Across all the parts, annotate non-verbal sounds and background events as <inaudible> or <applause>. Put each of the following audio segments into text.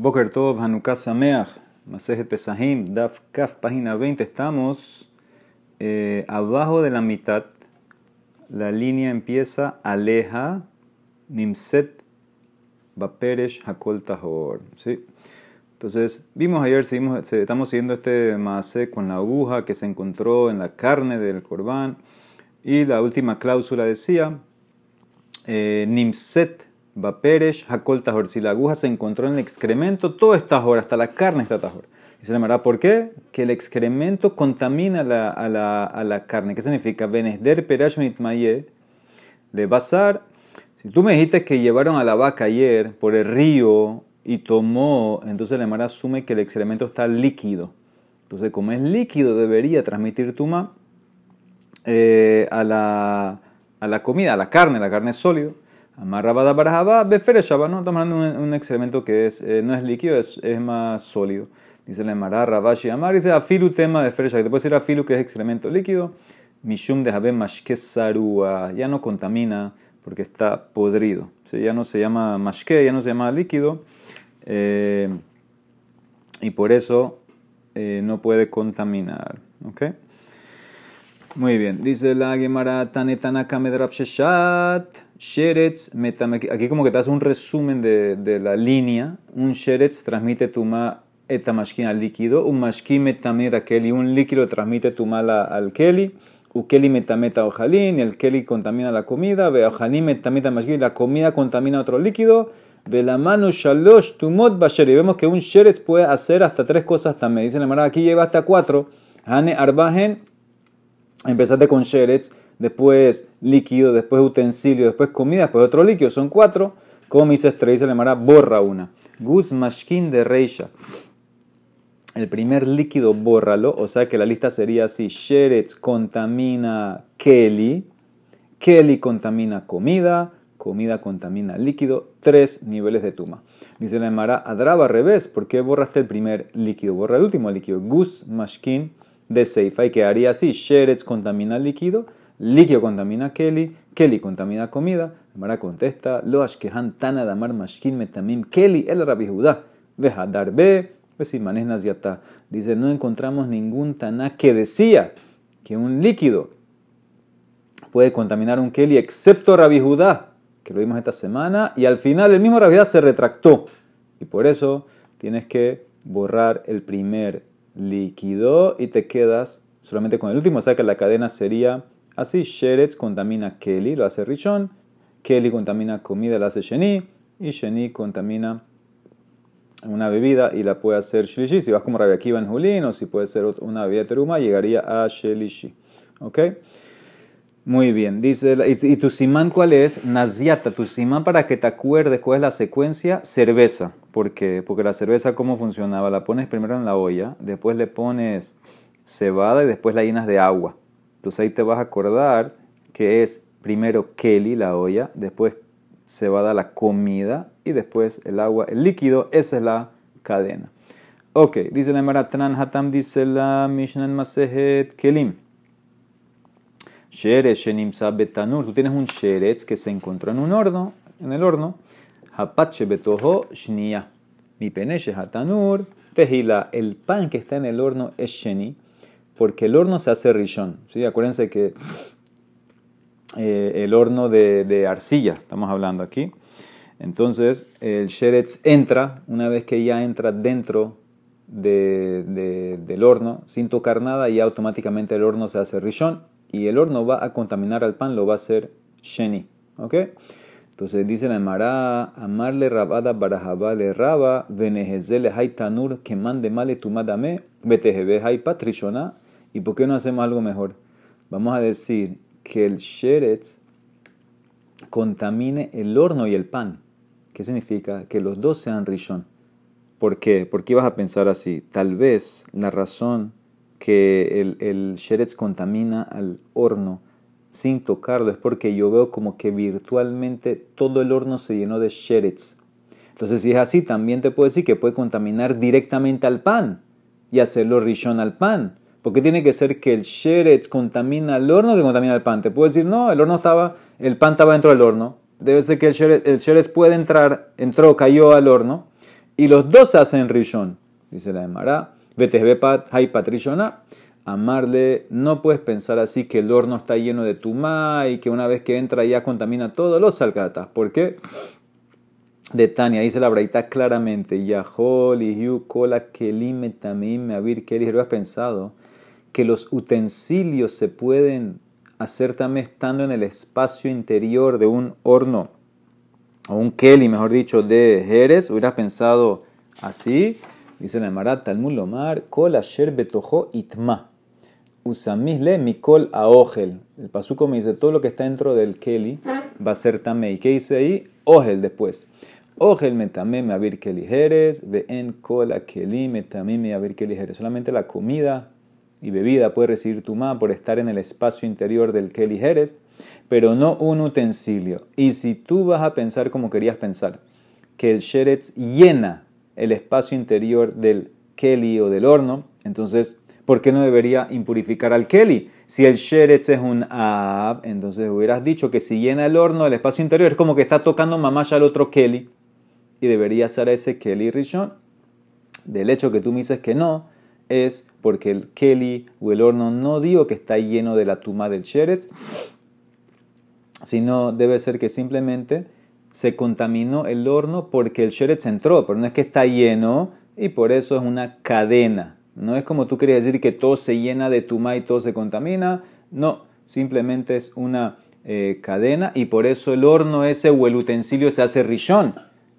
Boker Tov, Hanukkah Sameach, Masejet Pesahim, Daf Kaf, página 20. Estamos eh, abajo de la mitad. La línea empieza Aleja, Nimset, Baperesh, Hakol Tahor. ¿sí? Entonces, vimos ayer, seguimos, estamos siguiendo este Maase con la aguja que se encontró en la carne del corbán. Y la última cláusula decía, eh, Nimset, Baperesh, Hakol Tahor. Si la aguja se encontró en el excremento, todo está Tahor, hasta la carne está Tahor. Y se llamará, ¿por qué? Que el excremento contamina la, a, la, a, la, carne. ¿Qué significa? Benesder Perash Mitmaye, de Bazar. Si tú me dijiste que llevaron a la vaca ayer por el río y tomó, entonces la Mara asume que el excremento está líquido. Entonces, como es líquido, debería transmitir tuma eh, a, la, a la comida, a la carne, la carne es sólido. Amarrabada barajaba, befere ¿no? Estamos hablando de un, excremento que es, eh, no es líquido, es, es, más sólido. Dice la Emara, Rabashi Amar, dice afilu tema de que te puede decir afilu que es excremento líquido. Mishum de Habe Mashke ya no contamina porque está podrido. Ya no se llama mashke, ya no se llama líquido. Eh, y por eso eh, no puede contaminar. ¿ok? Muy bien, dice la Gemara Tanetana Kamedraf Sheshat. Sheretz Aquí como que te hace un resumen de, de la línea. Un Sheretz transmite tuma etamashkin al líquido. Un mashkin metameta keli. Un líquido transmite tuma al keli. Ukeli metameta ojalín. El keli contamina la comida. Ve ojalín metameta mashkin. La comida contamina otro líquido. Ve la mano shalosh tumot basheri. Vemos que un Sheretz puede hacer hasta tres cosas también. Dice la aquí lleva hasta cuatro. Hane arbajen Empezaste con sheretz, después líquido, después utensilio, después comida, después otro líquido. Son cuatro. Como dice se le llamará borra una. Gus mashkin de reisha. El primer líquido, bórralo. O sea que la lista sería así. Sheretz contamina keli. Keli contamina comida. Comida contamina líquido. Tres niveles de tuma. Dice la Emara, adraba al revés. ¿Por qué borraste el primer líquido? Borra el último líquido. Gus mashkin de Seifa y quedaría así: Sheretz contamina líquido, líquido contamina Kelly, Kelly contamina comida. Mara contesta: Lo ashkehan tana damar mashkin metamim Kelly el Rabbi Judá. Veja darbe, naziata. Dice: No encontramos ningún taná que decía que un líquido puede contaminar un Kelly excepto Rabbi Judá, que lo vimos esta semana, y al final el mismo Rabbi Judá se retractó. Y por eso tienes que borrar el primer líquido y te quedas solamente con el último. O sea que la cadena sería así. Sheretz contamina Kelly, lo hace Richon. Kelly contamina comida, lo hace Sheni. Y Sheni contamina una bebida y la puede hacer Shlishi. Si vas como Rabbi Akiva en Julín o si puede ser una bebida teruma, llegaría a Shelishi. ¿Ok? Muy bien. Dice, ¿y, tu simán cuál es? Naziata. Tu simán para que te acuerdes cuál es la secuencia, cerveza. ¿Por qué? Porque la cerveza, ¿cómo funcionaba? La pones primero en la olla, después le pones cebada y después la llenas de agua. Entonces ahí te vas a acordar que es primero Kelly, la olla, después cebada la comida y después el agua, el líquido. Esa es la cadena. Ok, dice la Maratran Hatam, dice la Mishnah Masehet Kelim. Sheretz Shenimsa Betanur. Tú tienes un Sheretz que se encontró en un horno, en el horno. Hapache Betoho Shnia. Mi peneche Hatanur. Tejila. El pan que está en el horno es Sheni. Porque el horno se hace rishon. ¿sí? Acuérdense que eh, el horno de, arcilla, estamos hablando aquí. Entonces, el sheretz entra, una vez que ya entra dentro de, de, del horno, sin tocar nada, y automáticamente el horno se hace rishon y el horno va a contaminar al pan, lo va a hacer sheni. ¿Ok? Entonces dice la Emara, amarle rabada barajabale raba, venejezele haitanur, que mande male tumadame, betejebe hay patrichona. ¿Y por qué no hacemos algo mejor? Vamos a decir que el sheretz contamine el horno y el pan. ¿Qué significa? Que los dos sean rishon. ¿Por qué? ¿Por qué ibas a pensar así? Tal vez la razón que el, el sheretz contamina al horno sin tocarlo es porque yo veo como que virtualmente todo el horno se llenó de sheretz. Entonces, si es así, también te puedo decir que puede contaminar directamente al pan y hacerlo rishon al pan. Porque tiene que ser que el sheretz contamina al horno que contamina al pan. Te puedo decir, no, el horno estaba, el pan estaba dentro del horno. Debe ser que el sheretz, el sheretz puede entrar, entró, cayó al horno Y los dos hacen rishon, dice la Emara. Patrillona. Amarle, no puedes pensar así que el horno está lleno de tumá y que una vez que entra ya contamina todo los salcatas. ¿Por qué? De Tania, dice la braita claramente, Yahol y Yu Kola Kelim Tamim Avir Keli. has pensado que los utensilios se pueden hacer también estando en el espacio interior de un horno o un Keli, mejor dicho, de Jerez? Hubieras pensado así. Dice la Marat Talmud Lomar, Kol Asher Betojo Itma. Usamisle Mikol Aogel. El pasuco me dice, todo lo que está dentro del Keli va a ser tamé. ¿Y qué dice ahí? Ogel después. Ogel metame me abir Keli Jerez, ve en cola Keli metame me abir Keli Jerez. Solamente la comida y bebida puede recibir tumá por estar en el espacio interior del Keli Jerez, pero no un utensilio. Y si tú vas a pensar como querías pensar, que el Sheretz llena el espacio interior del Keli o del horno, entonces, ¿por qué no debería impurificar al Keli? Si el Sheretz es un Ab, entonces hubieras dicho que si llena el horno, el espacio interior es como que está tocando mamaya al otro Keli y debería ser ese Keli Rishon. Del hecho que tú me dices que no, es porque el Keli o el horno no digo que está lleno de la tuma del Sheretz, sino debe ser que simplemente se contaminó el horno porque el sheretz entró, pero no es que está lleno y por eso es una cadena. No es como tú querías decir que todo se llena de tuma y todo se contamina. No, simplemente es una eh, cadena y por eso el horno ese o el utensilio se hace rishon.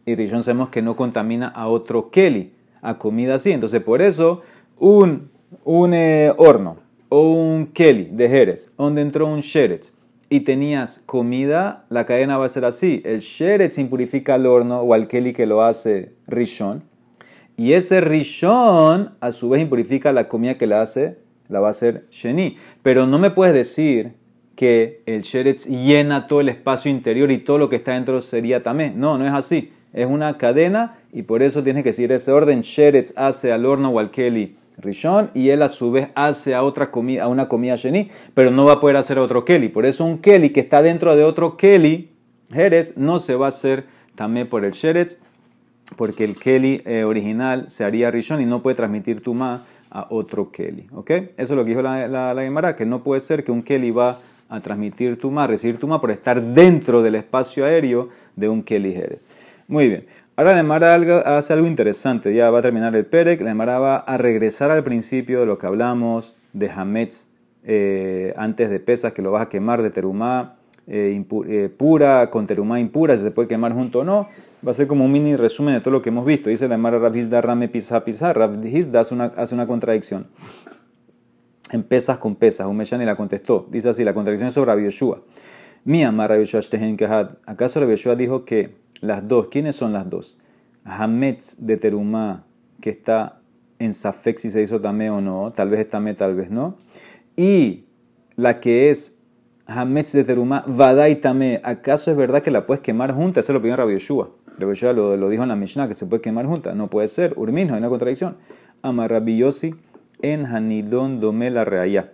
Y rishon sabemos que no contamina a otro keli, a comida así. Entonces por eso un, un eh, horno o un keli de Jerez, donde entró un sheretz y tenías comida, la cadena va a ser así. El sheretz impurifica al horno o al keli que lo hace rishon. Y ese rishon a su vez impurifica la comida que la hace, la va a hacer sheni. Pero no me puedes decir que el sheretz llena todo el espacio interior y todo lo que está dentro sería tamé. No, no es así. Es una cadena y por eso tienes que decir ese orden. Sheretz hace al horno o al keli Rishon y él a su vez hace a otra comida, a una comida Sheni, pero no va a poder hacer a otro Keli. Por eso un Keli que está dentro de otro Keli, Jerez, no se va a hacer también por el Sheretz, porque el Keli eh, original se haría Rishon y no puede transmitir Tuma a otro Keli. ¿Ok? Eso es lo que dijo la, la, que no puede ser que un Keli va a transmitir Tuma, recibir Tuma por estar dentro del espacio aéreo de un Keli Jerez. Muy bien. Ahora la Emara hace algo interesante, ya va a terminar el Perec, la Emara va a regresar al principio de lo que hablamos de Hametz eh, antes de pesas, que lo vas a quemar de terumá eh, eh, pura con terumá impura, si se puede quemar junto o no. Va a ser como un mini resumen de todo lo que hemos visto. Dice la Emara Rabhizda Rame Pisa Pisa. hace una, hace una contradicción. En pesas con pesas. Y la contestó. Dice así, la contradicción es sobre Rabbi Yeshua. Mi amar Rabbi Yeshua ¿Acaso Rabbi Yeshua dijo que las dos, ¿quiénes son las dos? Hametz de Terumá, que está en Safek si se hizo tamé o no, tal vez es tamé, tal vez no. Y la que es Hametz de Terumá, Vadai tamé, ¿acaso es verdad que la puedes quemar junta? Esa es lo opinión de Rabbi Yeshua. Rabbi lo, dijo en la Mishnah, que se puede quemar junta. No puede ser. Urmin, hay una contradicción. Ama Rabbi en Hanidon Domela Reaya.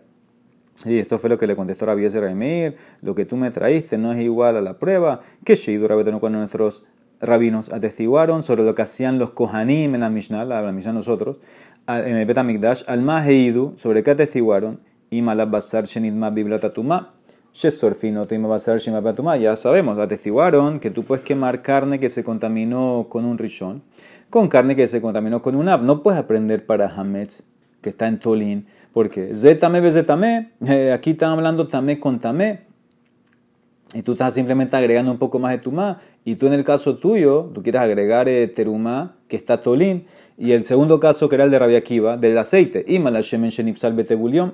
Y esto fue lo que le contestó Rabbi Yezer Meir, lo que tú me traíste no es igual a la prueba. Que Sheidu Rabetano cuando nuestros rabinos atestiguaron sobre lo que hacían los Kohanim en la Mishnah, la, Mishnah nosotros, en el Betamikdash, al Maheidu, sobre qué atestiguaron, y Malabasar Shenidma Biblatatuma, Shesorfino Basar Shenidma ya sabemos, atestiguaron que tú puedes quemar carne que se contaminó con un rishon, con carne que se contaminó con un ab. No puedes aprender para Hametz, que está en Tolín, porque Zetame Bezetame, <laughs> eh, aquí están hablando tamé con tamé, y tú estás simplemente agregando un poco más de tumá, y tú en el caso tuyo, tú quieres agregar eh, terumá, que está tolín, y el segundo caso que era el de Rabia Kiva, del aceite, y shemen shenipsal betebulion,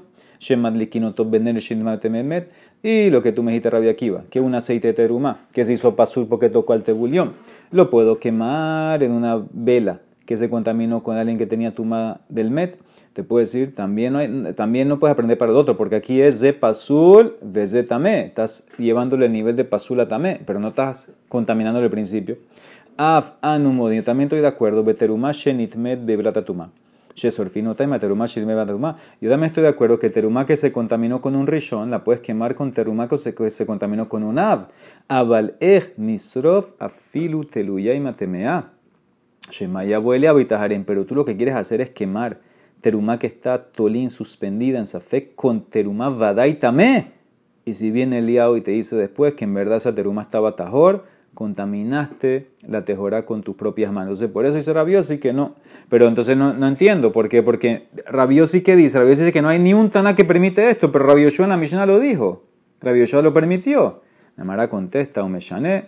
y lo que tú me dijiste, Rabia Kiva, que un aceite de terumá, que se hizo pasur porque tocó al tebulión, lo puedo quemar en una vela que se contaminó con alguien que tenía tumá del met, te puedo decir, también no, también no puedes aprender para el otro, porque aquí es de pasul, de tamé. Estás llevándole el nivel de pasul a tamé, pero no estás contaminando el principio. Af anumodin, también estoy de acuerdo. Beterumá shenitmet bebratatuma. Shesorfino. Yo también estoy de acuerdo que terumá que se contaminó con un rishon la puedes quemar con terumá que se, contaminó con un av. Aval ech nisrof afilu teluyay matemea. Shemaya huele a pero tú lo que quieres hacer es quemar terumá que está tolín suspendida en Safek con terumá vadai Y si viene el liao y te dice después que en verdad esa terumá estaba tajor, contaminaste la tejorá con tus propias manos. Entonces, por eso dice Rabiosi que no. Pero entonces no, no entiendo, ¿por qué? Porque Rabiosi que dice, Rabiosi dice que no hay ni un Tana que permite esto, pero Rabioshua en la Mishnah lo dijo. Rabioshua lo permitió. Namara contesta, Umeshane,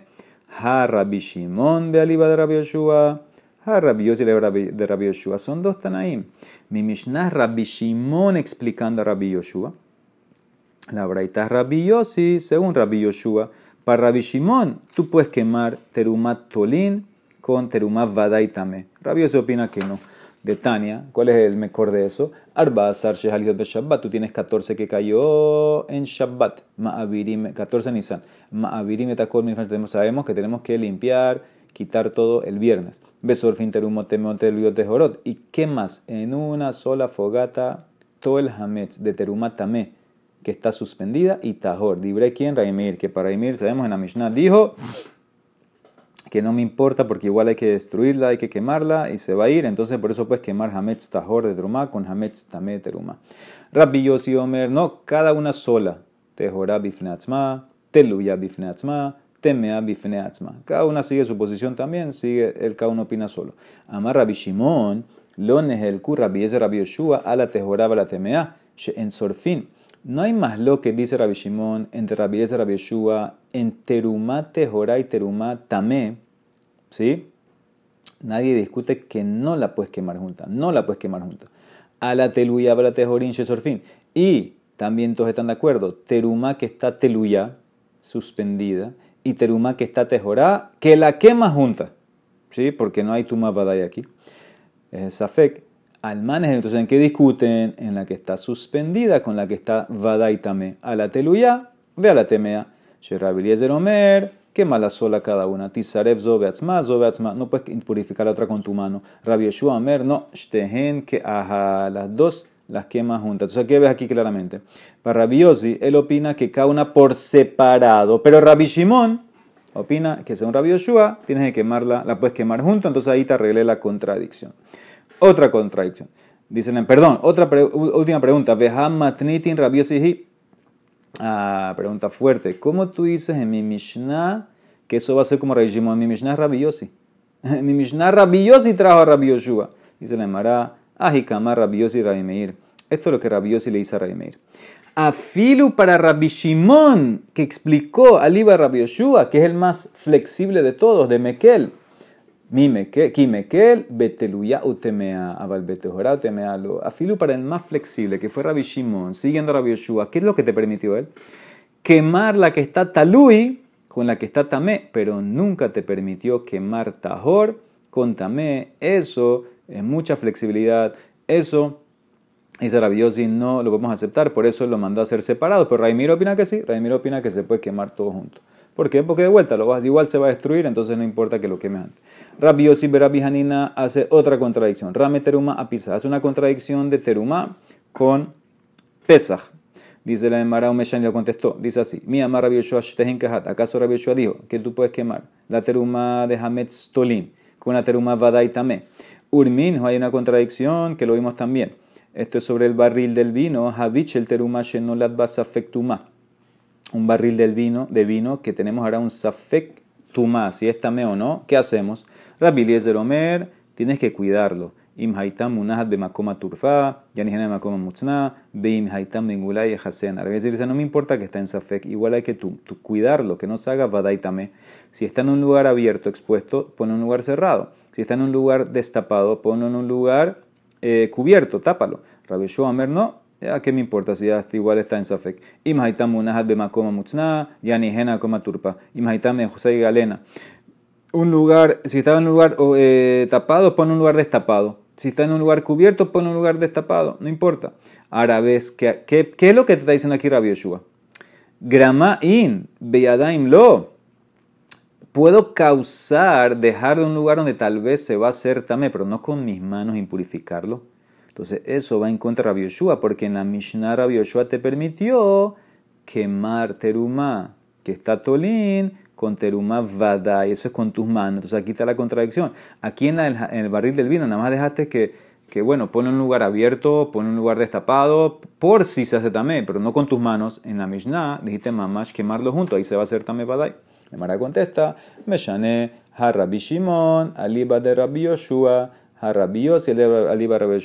Ha Rabbi Shimon aliba de Rabioshua, Ha Rabbi de Rabioshua. Son dos Tanaim. Mi Mishnah Rabbi Shimon explicando a Rabbi Yoshua. La Braita Rabbi Yossi, según Rabbi Yoshua. Para Rabbi Shimon, tú puedes quemar terumat tolín con terumat vadaitame. Rabbi se opina que no. De Tania, ¿cuál es el mejor de eso? Arba Asar Shabbat. Tú tienes 14 que cayó en Shabbat. Ma'avirim, 14 Nisan. Ma'avirim etakol Sabemos que tenemos que limpiar, quitar todo el viernes. Terumotemote jorot. ¿Y qué más? En una sola fogata, todo el hametz de terumat tamé que está suspendida, y Tahor. Dibre quién, Raimir, que para Raimir sabemos en la Mishnah dijo que no me importa porque igual hay que destruirla, hay que quemarla y se va a ir. Entonces por eso puedes quemar Hametz Tahor de Trumá con Hametz Tamé Teruma. Rabbi Yossi Omer, no, cada una sola. Tehorá bifneatzma, teluya bifneatzma, temea bifneatzma. Cada una sigue su posición también, sigue, el cada uno opina solo. Amar Rabbi Shimon, lo el Rabbi Yezer Rabbi Yoshua, ala tehorá la temea, en sorfin. No hay más lo que dice Rabbi Shimon entre Rabbi y Rabbi Yeshua en Terumá Tehorá y Terumá Tamé. ¿Sí? Nadie discute que no la puedes quemar junta. No la puedes quemar junta. A la teluya, a la tejorín, fin. Y también todos están de acuerdo. Terumá que está teluya, suspendida, y terumá que está tejorá, que la quema junta. ¿Sí? Porque no hay tuma badai aquí. Es Safek almanes, entonces ¿en qué discuten? En la que está suspendida con la que está vadaitame. A la teluya, ve a la temea. Sherabiliezer Omer, quema la sola cada una. Tisarev zobeatzma, zobeatzma. No puedes purificar la otra con tu mano. Rabbi Yeshua Omer, no. Shtehen que a las dos las quema juntas. Entonces, ¿qué ves aquí claramente? Para Rabbi él opina que cada una por separado. Pero Rabbi Shimon opina que según Rabbi Yoshua, tienes que quemarla, la puedes quemar junto. Entonces ahí te arreglé la contradicción. Otra contradicción. Dicen, perdón, otra última pregunta. Veham matnitin rabiosihi. Ah, pregunta fuerte. ¿Cómo tú dices en mi Mishnah que eso va a ser como Rabbi En mi Mishnah es Rabiosi. En <laughs> mi Mishnah Rabiosi trajo a Rabbi Yoshua. Dice la Mara, Ajikama Rabiosi Rabbi Meir. Esto es lo que Rabiosi le dice a Rabbi Meir. Afilu para Rabbi Shimon, que explicó al Iba Rabbi que es el más flexible de todos, de Mekel. Kimekel, Beteluya Utemea, Abal Betehora Utemea lo. Afilu para el más flexible, que fue Rabbi Shimon, siguiendo a Rabbi Yoshua. ¿Qué es lo que te permitió él? Quemar la que está talui con la que está tamé, pero nunca te permitió quemar tahor con tamé. Eso es mucha flexibilidad. Eso dice Rabbi Yossi, no lo podemos aceptar, por eso lo mandó a hacer separado. Pero Raimiro opina que sí, Raimiro opina que se puede quemar todo junto. ¿Por qué? Porque de vuelta lo vas, igual se va a destruir, entonces no importa que lo queme antes. Rabbi Yossi Rabbi Hanina hace otra contradicción. Rame teruma apisa. Hace una contradicción de teruma con Pesach. Dice la Emara Umeshan le contestó. Dice así: Mi amar Rabbi Yoshua Kahat. ¿Acaso Rabbi Yoshua dijo que tú puedes quemar la teruma de Hametz Tolim con la teruma Vadai Tamé? Urmin, hay una contradicción que lo vimos también. Esto es sobre el barril del vino. Havich el teruma shenolat basafektuma un barril del vino, de vino que tenemos ahora un safek tuma, si es tamé o no, ¿qué hacemos? Rabbi Eliezer Omer, tienes que cuidarlo. Im haitam munahat bemakoma turfa, yanihena makoma mutzna, beim haitam mingulay hasen. Es decir, no me importa que está en safek, igual hay que tú, cuidarlo, que no se haga vadaitame. Si está en un lugar abierto, expuesto, pone un lugar cerrado. Si está en un lugar destapado, ponlo en un lugar eh, cubierto, tápalo. Rabbi Omer no, ya, ¿qué me importa si ya igual está en Safek? Imhaitam munahat bemakoma mutzna, yanihena koma turpa. Imhaitam José Galena. Un lugar, si está en un lugar eh, tapado, pon un lugar destapado. Si está en un lugar cubierto, pon un lugar destapado. No importa. Ahora ves, ¿qué, qué, qué es lo que te está diciendo aquí Rabbi Yeshua? Grama in, beyadaim lo. Puedo causar, dejar de un lugar donde tal vez se va a hacer tamé, pero no con mis manos impurificarlo. Entonces eso va en contra de Rabbi Yoshua, porque en la Mishnah Rabbi Yoshua te permitió quemar terumá, que está tolín, con teruma vada, y eso es con tus manos. Entonces aquí está la contradicción. Aquí en, el barril del vino, nada más dejaste que, que, bueno, pone un lugar abierto, pone un lugar destapado, por si se hace tamé, pero no con tus manos. En la Mishnah dijiste mamás quemarlo junto, ahí se va a hacer tamé vadai. La Mara contesta, Meshane, Harabi Shimon, Aliba de Rabbi Yoshua, Harabi Yossi, Aliba Rabbi.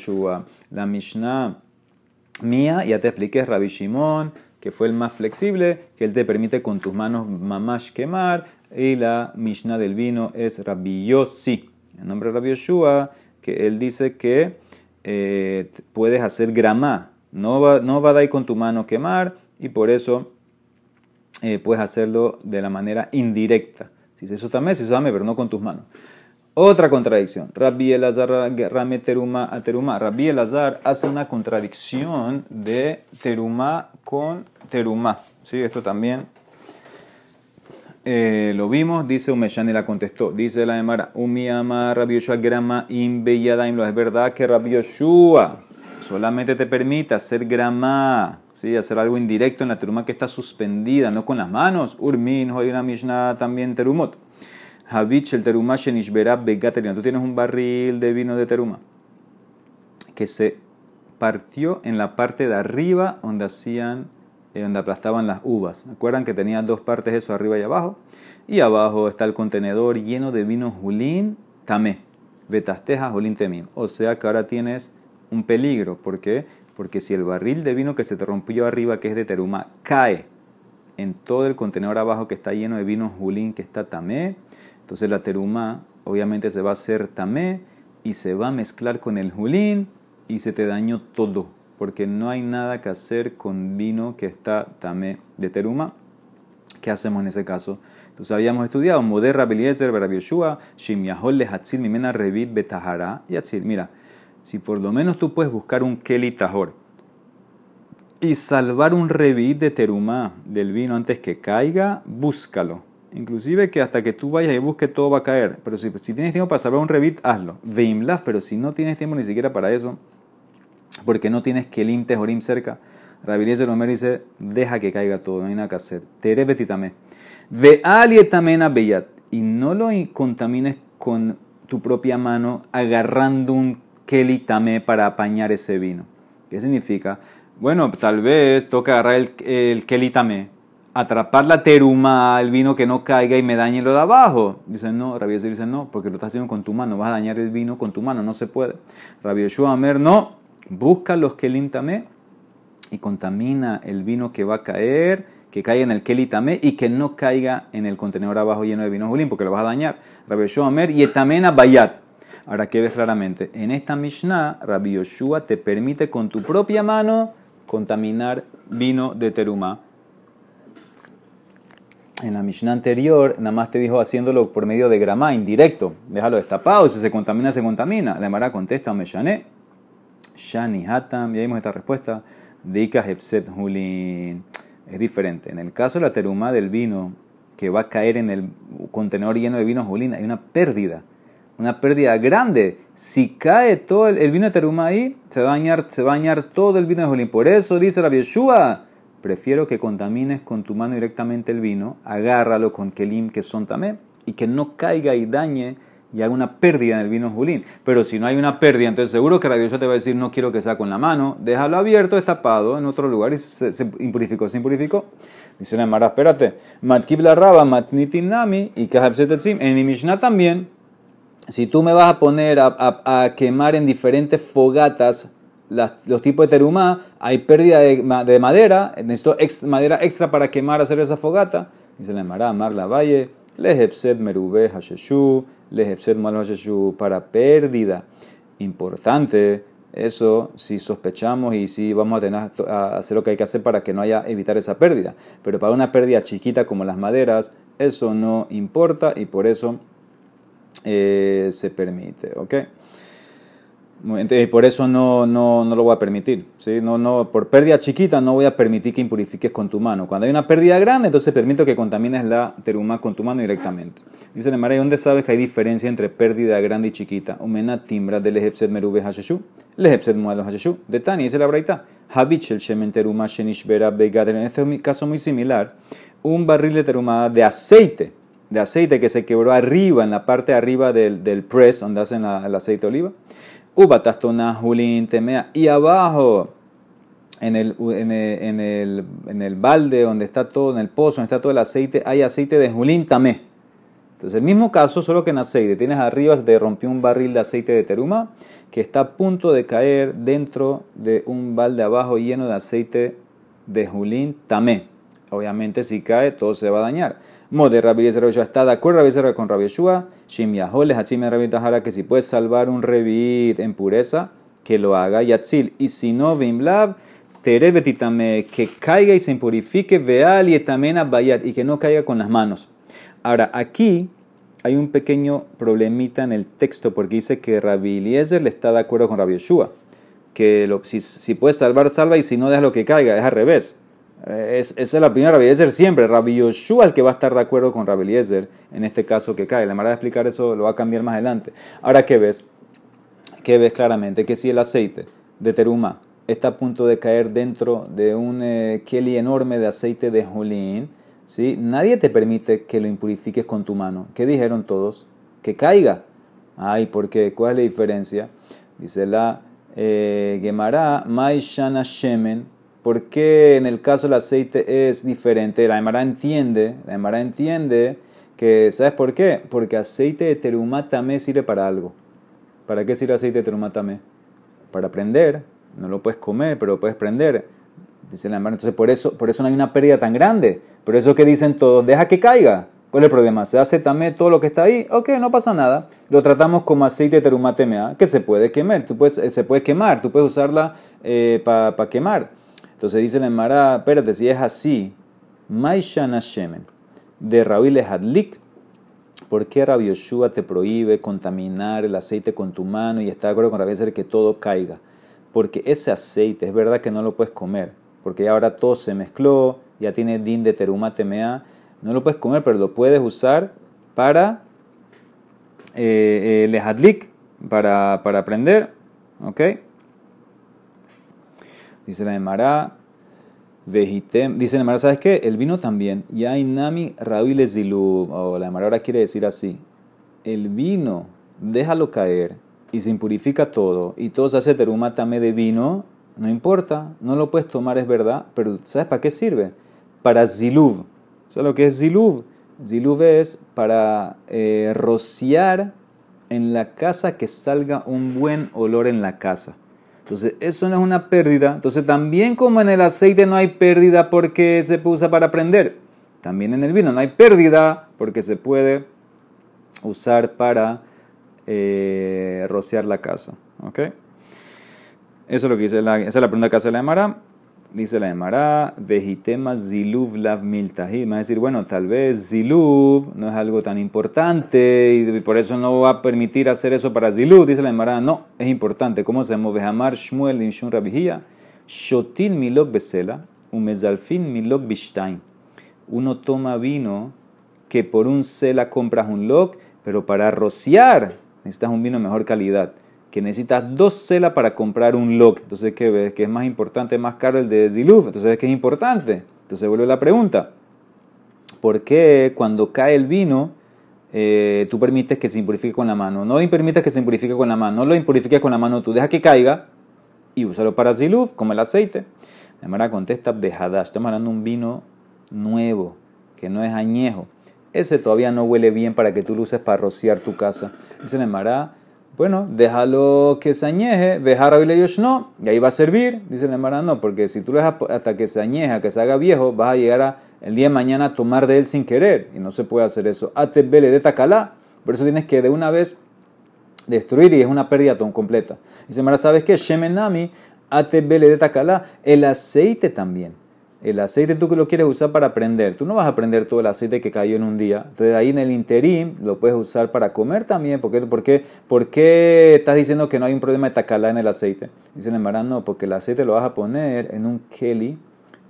La Mishnah mía, ya te expliqué, Rabbi Shimon, que fue el más flexible, que él te permite con tus manos mamash quemar, y la Mishnah del vino es Rabbi Yossi. El nombre de Rabbi Yoshua, que él dice que eh, puedes hacer grama, no va, no va a dar con tu mano quemar, y por eso eh, puedes hacerlo de la manera indirecta. Si eso también, si eso dame, pero no con tus manos. Otra contradicción. Rabbi Elazar rame teruma a teruma. Rabbi Elazar hace una contradicción de teruma con teruma. ¿Sí? Esto también eh, lo vimos. Dice Umeshani la contestó. Dice la Emara. Umiyama Rabbi Yoshua grama imbeyadaim. Es verdad que Rabbi Yoshua solamente te permite hacer grama. ¿sí? Hacer algo indirecto en la teruma que está suspendida, no con las manos. Urmin, hay una Mishnah también terumot. Habich el teruma begaterina. Tú tienes un barril de vino de teruma que se partió en la parte de arriba donde hacían, eh, donde aplastaban las uvas. ¿Acuerdan que tenía dos partes eso arriba y abajo? Y abajo está el contenedor lleno de vino julín tamé. Vetasteja julín temim. O sea que ahora tienes un peligro. ¿Por qué? Porque si el barril de vino que se te rompió arriba, que es de teruma, cae en todo el contenedor abajo que está lleno de vino julín que está tamé, entonces la teruma obviamente se va a hacer tamé y se va a mezclar con el julín y se te dañó todo, porque no hay nada que hacer con vino que está tamé de teruma. ¿Qué hacemos en ese caso? Entonces habíamos estudiado Moder Rabeliezer Berabiyoshua, Shim Yahol Mimena Revit Betahara Yatzil. Mira, si por lo menos tú puedes buscar un Keli Tahor y salvar un Revit de teruma del vino antes que caiga, búscalo Inclusive que hasta que tú vayas y busques todo va a caer. Pero si, si tienes tiempo para salvar un revit, hazlo. Veimlas, pero si no tienes tiempo ni siquiera para eso, porque no tienes Kelim Tejorim cerca, Rabeliezer Omer dice, deja que caiga todo, no hay nada que hacer. Tere betitame. Ve alietamena beyat. Y no lo contamines con tu propia mano agarrando un kelitame para apañar ese vino. ¿Qué significa? Bueno, tal vez toca agarrar el, el kelitame atrapar la teruma, el vino que no caiga y me dañe lo de abajo. Dicen, no, Rabbi dice, no, porque lo estás haciendo con tu mano, vas a dañar el vino con tu mano, no se puede. Rabbi Yeshua Amer, no, busca los kelim tamé y contamina el vino que va a caer, que caiga en el kelim tamé y que no caiga en el contenedor abajo lleno de vino julín, porque lo vas a dañar. Rabbi Yeshua Amer, y etamena bayat. Ahora, ¿qué ves claramente? En esta Mishnah, Rabbi Yoshua te permite con tu propia mano contaminar vino de teruma en la Mishnah anterior, nada más te dijo haciéndolo por medio de grama, indirecto. Déjalo destapado, si se contamina, se contamina. La Emara contesta, Meshané, Shani Hatam, ya vimos esta respuesta. Dika Hefset Hulin. Es diferente. En el caso de la teruma del vino, que va a caer en el contenedor lleno de vino Hulin, hay una pérdida. Una pérdida grande. Si cae todo el, vino de teruma ahí, se va, a dañar, se va todo el vino de Hulin. Por eso dice la Yeshua prefiero que contamines con tu mano directamente el vino, agárralo con kelim que son tamé y que no caiga y dañe y haga una pérdida en el vino julín. Pero si no hay una pérdida, entonces seguro que la Dios te va a decir no quiero que sea con la mano, déjalo abierto, destapado en otro lugar y se, impurificó, se impurificó. Dice Mara, espérate, matkib la raba, y En mi Mishnah también, si tú me vas a poner a quemar en diferentes fogatas, los tipos de terumá, hay pérdida de, madera, necesito madera extra para quemar, hacer esa fogata. Dice la Mara, Amar la Valle, lehepsed merube hasheshu, lehepsed mal hasheshu, para pérdida. Importante, eso si sospechamos y si vamos a, tener, a hacer lo que hay que hacer para que no haya evitar esa pérdida. Pero para una pérdida chiquita como las maderas, eso no importa y por eso eh, se permite. ¿ok?, por eso no, no, no, lo voy a permitir. ¿sí? No, no, por pérdida chiquita no voy a permitir que impurifiques con tu mano. Cuando hay una pérdida grande, entonces permito que contamines la teruma con tu mano directamente. Dice el ¿y ¿dónde sabes que hay diferencia entre pérdida grande y chiquita? Umena timbra del ejepset merube hasheshu, lejepset mualo hasheshu. De Tani, dice la braita. Habich el shemen teruma shenishbera begader. En este caso muy similar, un barril de teruma de aceite de aceite que se quebró arriba, en la parte de arriba del, press, donde hacen el aceite de oliva. Ubatastona julin temea. Y abajo, en el, en, el, en, el, en el balde donde está todo, en el pozo donde está todo el aceite, hay aceite de julin tamé. Entonces, el mismo caso, solo que en aceite. Tienes arriba, se te rompió un barril de aceite de teruma que está a punto de caer dentro de un balde abajo lleno de aceite de julín tamé. Obviamente, si cae, todo se va a dañar. Mode Rabbi está de acuerdo Rabbi con Rabbi Yeshua. Shim Yahole Hachim Rabbi Tahara que si puedes salvar un revit en pureza, que lo haga Yatzil. Y si no, Vimlab, Terebetitame, que caiga y se impurifique, Veal y Etamena Bayat, y que no caiga con las manos. Ahora, aquí hay un pequeño problemita en el texto porque dice que Rabbi Eliezer le está de acuerdo con Rabbi Yeshua. Que si, si puedes salvar, salva y si no, deja lo que caiga. Es al revés. Es, esa es la opinión de Rabbi Eliezer siempre. Rabbi Yoshua el que va a estar de acuerdo con Rabbi Eliezer en este caso que cae. La manera de explicar eso lo va a cambiar más adelante. Ahora, ¿qué ves? ¿Qué ves claramente? Que si el aceite de teruma está a punto de caer dentro de un eh, keli enorme de aceite de jolín, ¿sí? nadie te permite que lo impurifiques con tu mano. ¿Qué dijeron todos? Que caiga. Ay, ¿por qué? ¿Cuál es la diferencia? Dice la eh, Gemara, Mai Shana Shemen ¿Por qué en el caso del aceite es diferente? La Emara entiende, la Emara entiende que, ¿sabes por qué? Porque aceite de terumatame sirve para algo. ¿Para qué sirve aceite de terumatame? Para prender. No lo puedes comer, pero lo puedes prender. Dice la Emara, entonces por eso, por eso no hay una pérdida tan grande. Por eso que dicen todos, deja que caiga. ¿Cuál es el problema? ¿Se hace también todo lo que está ahí? Ok, no pasa nada. Lo tratamos como aceite de terumatame, que se puede quemar. Tú puedes, se puede quemar, tú puedes usarla eh, para quemar. Entonces dice la Emara, espérate, si es así, Maishana Shemen, de Raúl Hadlik, ¿por qué Rabbi Yoshua te prohíbe contaminar el aceite con tu mano y está de acuerdo con Rabbi Yoshua que todo caiga? Porque ese aceite es verdad que no lo puedes comer, porque ahora todo se mezcló, ya tiene din de teruma temea, no lo puedes comer, pero lo puedes usar para eh, eh, hadlik, para, para aprender, ¿ok? Dice la Emara, Vejitem. Dice la Emara, ¿sabes qué? El vino también. Yainami Raúl Zilu. O la Emara ahora quiere decir así. El vino, déjalo caer y se impurifica todo. Y todo se hace teruma tame de vino. No importa, no lo puedes tomar, es verdad. Pero ¿sabes para qué sirve? Para ziluv. ¿Sabes lo que es ziluv? Ziluv es para eh, rociar en la casa que salga un buen olor en la casa. Entonces, eso no es una pérdida. Entonces, también como en el aceite no hay pérdida porque se usa para prender, también en el vino no hay pérdida porque se puede usar para eh, rociar la casa. ¿Ok? Eso es lo que dice la, esa es la pregunta que hace la Emara. Dice la Emara, vejitema ziluv lav miltahid. Va a decir, bueno, tal vez ziluv no es algo tan importante y por eso no va a permitir hacer eso para ziluv. Dice la Emara, no, es importante. ¿Cómo se llama? Vehamar shmuel inshun rabihia. Shotil milok besela, umezalfin milok bishtain. Uno toma vino que por un sela compras un log, pero para rociar necesitas un vino de mejor calidad que necesitas dos celas para comprar un log. Entonces, ¿qué ves? Que es más importante, más caro el de Ziluf. Entonces, ¿qué es importante? Entonces, vuelve la pregunta. ¿Por qué cuando cae el vino, eh, tú permites que se impurifique con la mano? No permites que se impurifique con la mano, no lo impurifiques con la mano, tú deja que caiga y úsalo para Ziluf, como el aceite. La Mara contesta, Bejadash, estamos hablando de un vino nuevo, que no es añejo. Ese todavía no huele bien para que tú lo uses para rociar tu casa. Dice la Mara, bueno, déjalo que se añeje, dejar ellos no, y ahí va a servir, dice el hermano, no, porque si tú lo dejas hasta que se añeja, que se haga viejo, vas a llegar a, el día de mañana a tomar de él sin querer, y no se puede hacer eso. Atebele de tacalá, por eso tienes que de una vez destruir y es una pérdida completa. Dice Mara, ¿sabes qué? Shemenami, atebele de tacalá, el aceite también el aceite tú que lo quieres usar para prender, tú no vas a prender todo el aceite que cayó en un día. Entonces ahí en el interim lo puedes usar para comer también. ¿Por qué, por qué, por qué estás diciendo que no hay un problema de tacalá en el aceite? Dice el no, porque el aceite lo vas a poner en un keli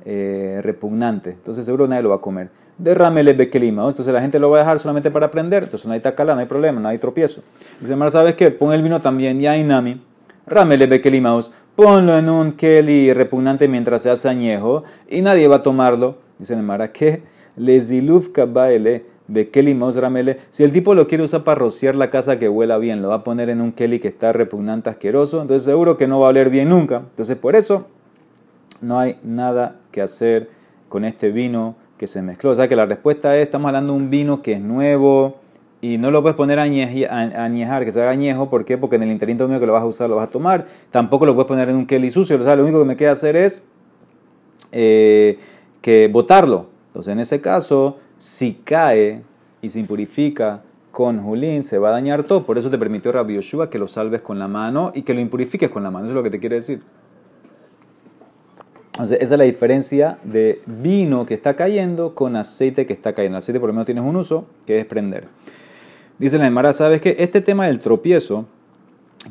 eh, repugnante. Entonces seguro nadie lo va a comer. Derrámele bekelima. Entonces la gente lo va a dejar solamente para prender. Entonces no hay tacalá, no hay problema, no hay tropiezo. Dice el ¿sabes qué? Pon el vino también, ya inami. Rámele bekelimaos ponlo en un keli repugnante mientras se hace añejo y nadie va a tomarlo. Dice el Mara que le ziluf kabaele Bekeli Mosramele. Si el tipo lo quiere usar para rociar la casa que huela bien, lo va a poner en un Kelly que está repugnante, asqueroso, entonces seguro que no va a oler bien nunca. Entonces por eso no hay nada que hacer con este vino que se mezcló. O sea que la respuesta es, estamos hablando de un vino que es nuevo y no lo puedes poner a, añejar, que se haga añejo. ¿Por qué? Porque en el interino mío que lo vas a usar, lo vas a tomar. Tampoco lo puedes poner en un Kelly sucio. O lo único que me queda hacer es eh, que botarlo. Entonces en ese caso si cae y se impurifica con Julín, se va a dañar todo. Por eso te permitió Rabbi Yoshua que lo salves con la mano y que lo impurifiques con la mano. Eso es lo que te quiere decir. Entonces, esa es la diferencia de vino que está cayendo con aceite que está cayendo. El aceite por lo menos tienes un uso, que es prender. Dice la Emara, ¿sabes qué? Este tema del tropiezo,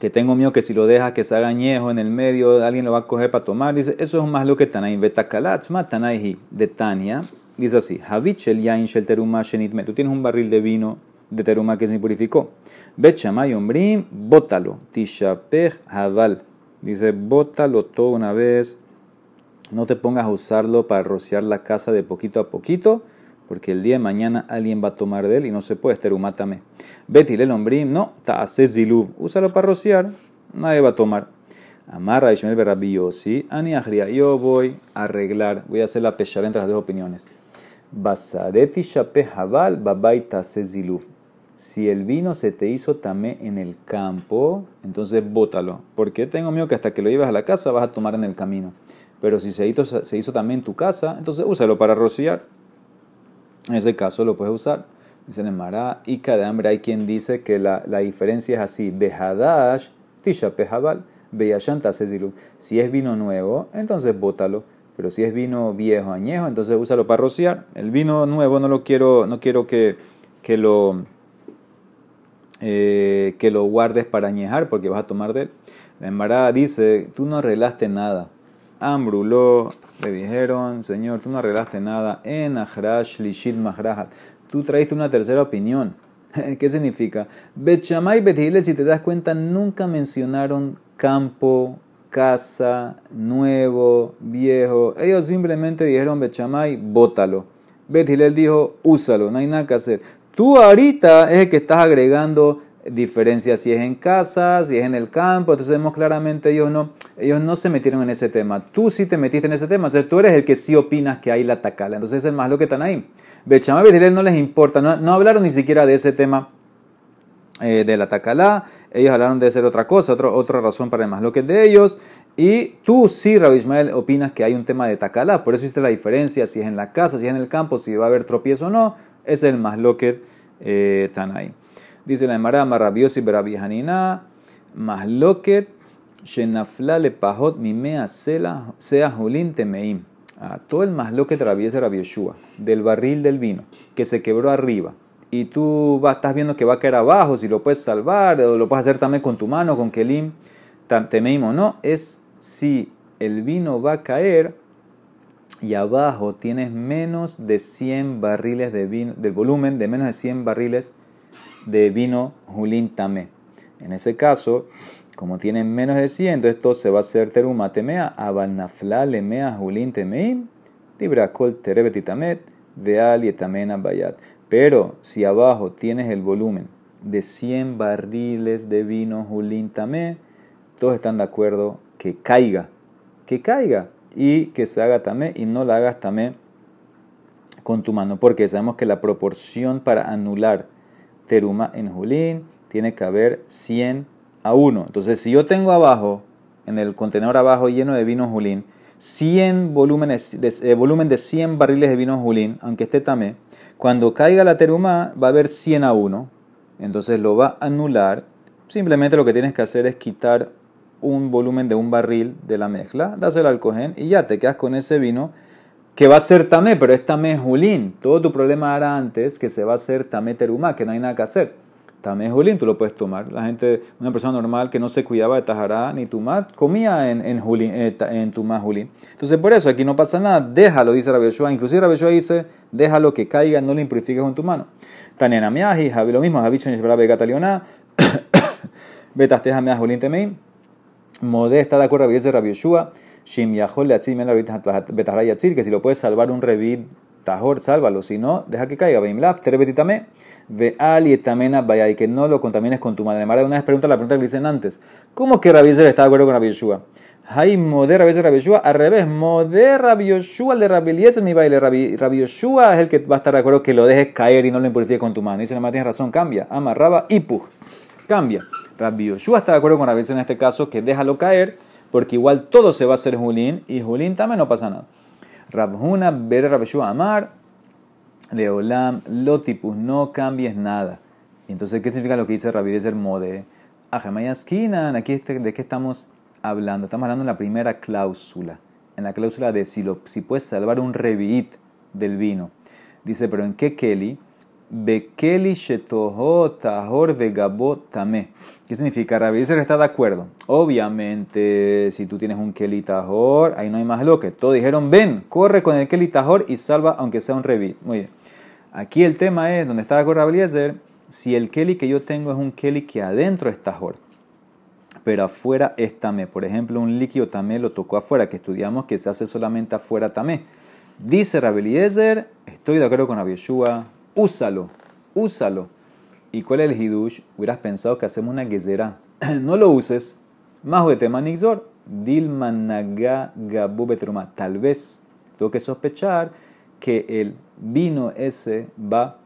que tengo miedo que si lo dejas que se haga añejo en el medio, alguien lo va a coger para tomar, dice, eso es más lo que Tanay, Betakalatz, Tanay de Tania, Dice así, Havichel yain shel teruma shenitme. Tú tienes un barril de vino de teruma que se purificó. Bechamay ombrim, bótalo. Tishapeh haval. Dice, bótalo todo una vez. No te pongas a usarlo para rociar la casa de poquito a poquito, porque el día de mañana alguien va a tomar de él y no se puede, terumátame. Betil el no, ta ziluv. Úsalo para rociar, nadie va a tomar. Amarra Ishmael Berrabillosi, Ani Yo voy a arreglar, voy a hacer la pechar entre las dos opiniones. Basadeti Jabal Babaita Seziluf. Si el vino se te hizo tamé en el campo, entonces bótalo. Porque tengo miedo que hasta que lo llevas a la casa vas a tomar en el camino. Pero si se hizo, se hizo también en tu casa, entonces úsalo para rociar. En ese caso lo puedes usar. Dice en Mará, y cada hambre hay quien dice que la, la diferencia es así. Bejadash Tisha Jabal, Beyashanta Seziluf. Si es vino nuevo, entonces bótalo. Pero si es vino viejo, añejo, entonces úsalo para rociar. El vino nuevo no lo quiero, no quiero que, que lo eh, que lo guardes para añejar porque vas a tomar de él. La dice, tú no arreglaste nada. Ambruló, le dijeron, Señor, tú no arreglaste nada. En Ahrash Lishit Mahrahat. Tú traiste una tercera opinión. <laughs> ¿Qué significa? Bechamay y si te das cuenta, nunca mencionaron campo, casa, nuevo, viejo. Ellos simplemente dijeron, Bechamay, bótalo. Betilel dijo, úsalo, no hay nada que hacer. Tú ahorita es el que estás agregando diferencias si es en casa, si es en el campo. Entonces vemos claramente ellos no, ellos no se metieron en ese tema. Tú sí te metiste en ese tema. Entonces tú eres el que sí opinas que hay la tacala. Entonces es más lo que están ahí. Bechamay y no les importa. No, no hablaron ni siquiera de ese tema eh, de la Tacalá, ellos hablaron de ser otra cosa, otra razón para el más lo que de ellos, y tú sí, Rabbi Ismael, opinas que hay un tema de Tacalá, por eso hiciste la diferencia si es en la casa, si es en el campo, si va a haber tropiezo o no, es el más lo que eh, ahí. Dice la Emara, Marrabiosi Berabi Hanina, más lo que Shenafla le pajot mimea sea julin temeim. Ah, todo el más lo que traviesa Rabbi Yeshua, del barril del vino, que se quebró arriba y tú estás viendo que va a caer abajo, si lo puedes salvar, o lo puedes hacer también con tu mano, con kelim, temeimo, no, es si el vino va a caer y abajo tienes menos de 100 barriles de vino, del volumen de menos de 100 barriles de vino julín tamé. En ese caso, como tienen menos de 100, entonces se va a hacer teruma temea, abanafla lemea julín temeim, tibrakol terebetitamet, veal yetamena bayat. Pero si abajo tienes el volumen de 100 barriles de vino Julín Tamé, todos están de acuerdo que caiga, que caiga y que se haga tamé y no la hagas tamé con tu mano, porque sabemos que la proporción para anular teruma en Julín tiene que haber 100 a 1. Entonces, si yo tengo abajo, en el contenedor abajo lleno de vino Julín, 100 volúmenes de, eh, volumen de 100 barriles de vino Julín, aunque esté tamé, cuando caiga la teruma va a haber 100 a 1, entonces lo va a anular. Simplemente lo que tienes que hacer es quitar un volumen de un barril de la mezcla, dáselo al cogen y ya te quedas con ese vino que va a ser tamé, pero es tamé julín. Todo tu problema era antes que se va a hacer tamé teruma, que no hay nada que hacer. Julín, tú lo puedes tomar. La gente, una persona normal que no se cuidaba de tajará ni tumat, comía en, en, julín, eh, en tumá julín. Entonces por eso aquí no pasa nada, déjalo, dice Rabbi Yoshua. Inclusive Rabbi Yoshua dice déjalo que caiga, no lo impurifiques con tu mano. Taniana miaji, Javi lo mismo, Javi shonishbra begataliona, <coughs> betasteja miaj temeim. Modé está de acuerdo a Rabbi Yoshua, shim yahol le atzim el yatzir, que si lo puedes salvar un revit Tajor, sálvalo. Si no, deja que caiga. Beimlaf, terebetitame. Ve ali tamena vaya y que no lo contamines con tu madre. Mara, una vez pregunta la pregunta que dicen antes. ¿Cómo que Rabbi está de acuerdo con Rabbi Yeshua? Hay moder Rabbi Rabbi. Al revés, moder Rabbi Yeshua, el de Rabbi Eliezer, mi baile. Rabbi, Rabbi es el que va a estar de acuerdo que lo dejes caer y no lo impurifiques con tu mano. Dice la tienes razón, cambia. Amarraba y puj. Cambia. Rabbi está de acuerdo con Rabbi en este caso que déjalo caer porque igual todo se va a hacer Julín y Julín también no pasa nada. Rabhuna ver Rabbi Amar Leolam Lotipus, no cambies nada. Entonces, ¿qué significa lo que dice Rabbi Dezer Mode? Ajamayaskinan, aquí de qué estamos hablando. Estamos hablando en la primera cláusula, en la cláusula de si, puedes salvar un revit del vino. Dice, pero ¿en qué Kelly? Bekeli tahor vegabot. ¿Qué significa? Rabbi está de acuerdo. Obviamente, si tú tienes un keli tahor, ahí no hay más lo que. Todos dijeron, ven, corre con el keli tahor y salva aunque sea un revit. Muy bien. Aquí el tema es, donde está de acuerdo Rabbi si el keli que yo tengo es un keli que adentro es tahor, pero afuera es tamé. Por ejemplo, un líquido tamé lo tocó afuera, que estudiamos que se hace solamente afuera tamé. Dice Rabbi estoy de acuerdo con Rabbi Yeshua, úsalo, úsalo. ¿Y cuál es el hidush? Hubieras pensado que hacemos una gezerá. <clears throat> no lo uses. Más de tema nixor. Dilmanaga gabu. Tal vez tengo que sospechar que el vino ese va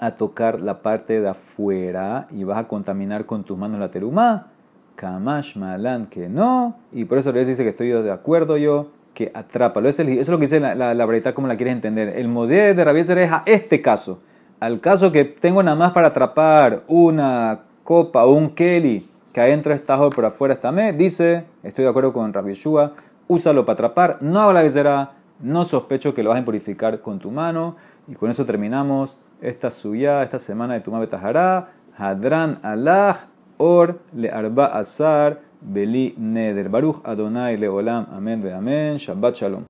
a tocar la parte de afuera y vas a contaminar con tus manos la teruma. Kamash malan que no. Y por eso le dice que estoy de acuerdo yo que atrápalo. Eso es, lo que dice la, la, como la quieres entender. El modelo de Rabbi es a este caso. Al caso que tengo nada más para atrapar una copa o un keli que adentro está hoy, pero afuera está me, dice, estoy de acuerdo con Rabbi Yeshua, úsalo para atrapar, no hago la será, no sospecho que lo vas a purificar con tu mano. Y con eso terminamos esta suya, esta semana de Tumá Betajara, Hadran Allah, Or Le Arba Azar, Beli Neder. Baruch Adonai Leolam. Amén ve Amén. Shabbat Shalom.